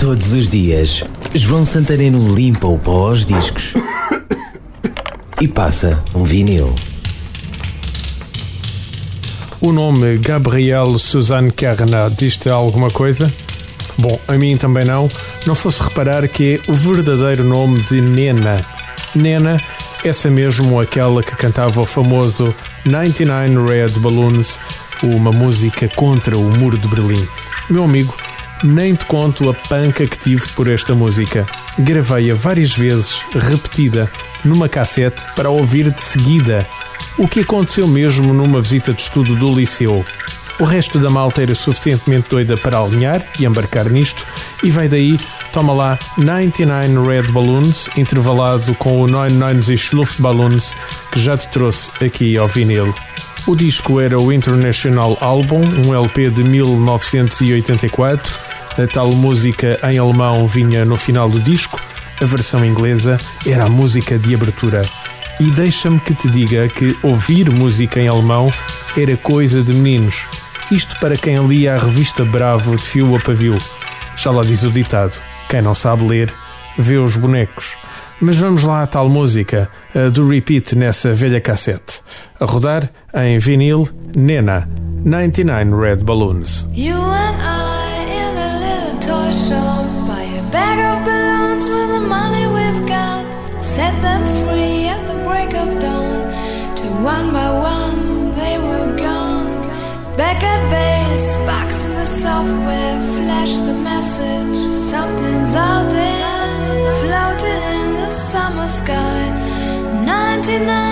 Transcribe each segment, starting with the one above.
Todos os dias, João Santareno limpa o pó aos discos e passa um vinil. O nome Gabriel Suzanne Carnat diz-te alguma coisa? Bom, a mim também não. Não fosse reparar que é o verdadeiro nome de Nena. Nena, essa mesmo aquela que cantava o famoso 99 Red Balloons, uma música contra o muro de Berlim. Meu amigo, nem te conto a panca que tive por esta música. Gravei-a várias vezes, repetida, numa cassete para ouvir de seguida. O que aconteceu mesmo numa visita de estudo do liceu. O resto da malta era suficientemente doida para alinhar e embarcar nisto, e vai daí, toma lá 99 Red Balloons, intervalado com o 99 Luftballons, que já te trouxe aqui ao vinil. O disco era o International Album, um LP de 1984 a tal música em alemão vinha no final do disco, a versão inglesa era a música de abertura. E deixa-me que te diga que ouvir música em alemão era coisa de meninos. Isto para quem lia a revista Bravo de fio a pavio. Já lá diz o ditado: quem não sabe ler, vê os bonecos. Mas vamos lá à tal música, a do repeat nessa velha cassete. A rodar em vinil, Nena, 99 Red Balloons. Software, flash the message. Something's out there, floating in the summer sky. 99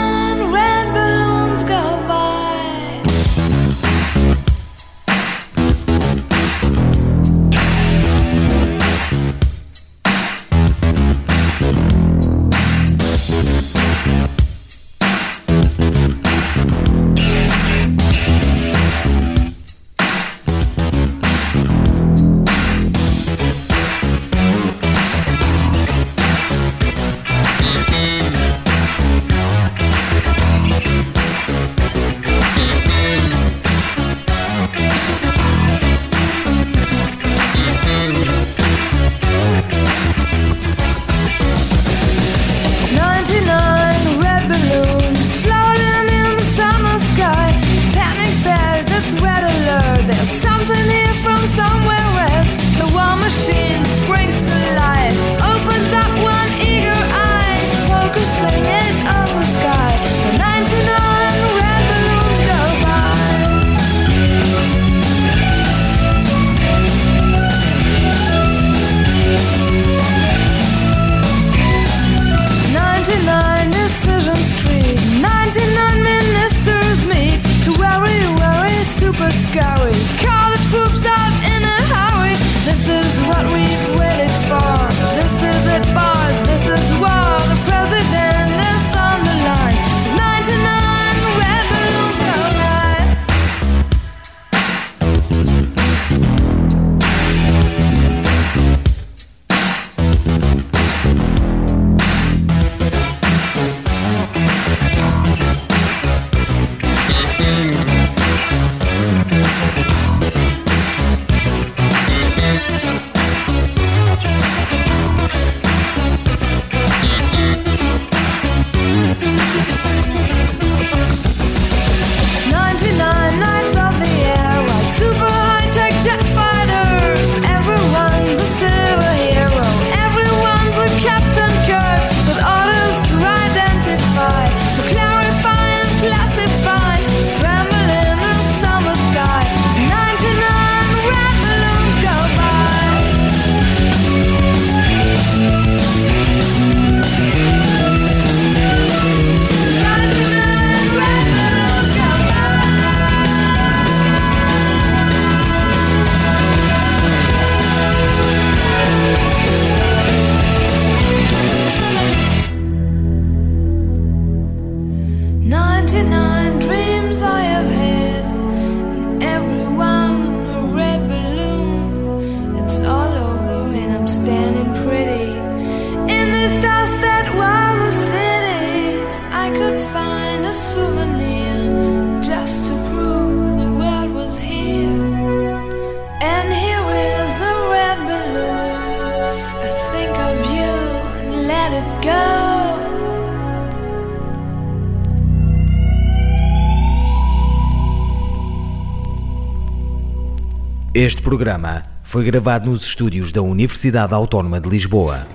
Este programa foi gravado nos estúdios da Universidade Autónoma de Lisboa.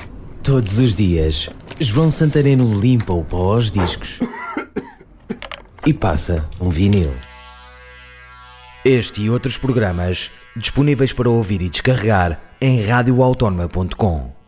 Todos os dias, João Santareno limpa o pó aos discos e passa um vinil. Este e outros programas disponíveis para ouvir e descarregar em radioautónoma.com.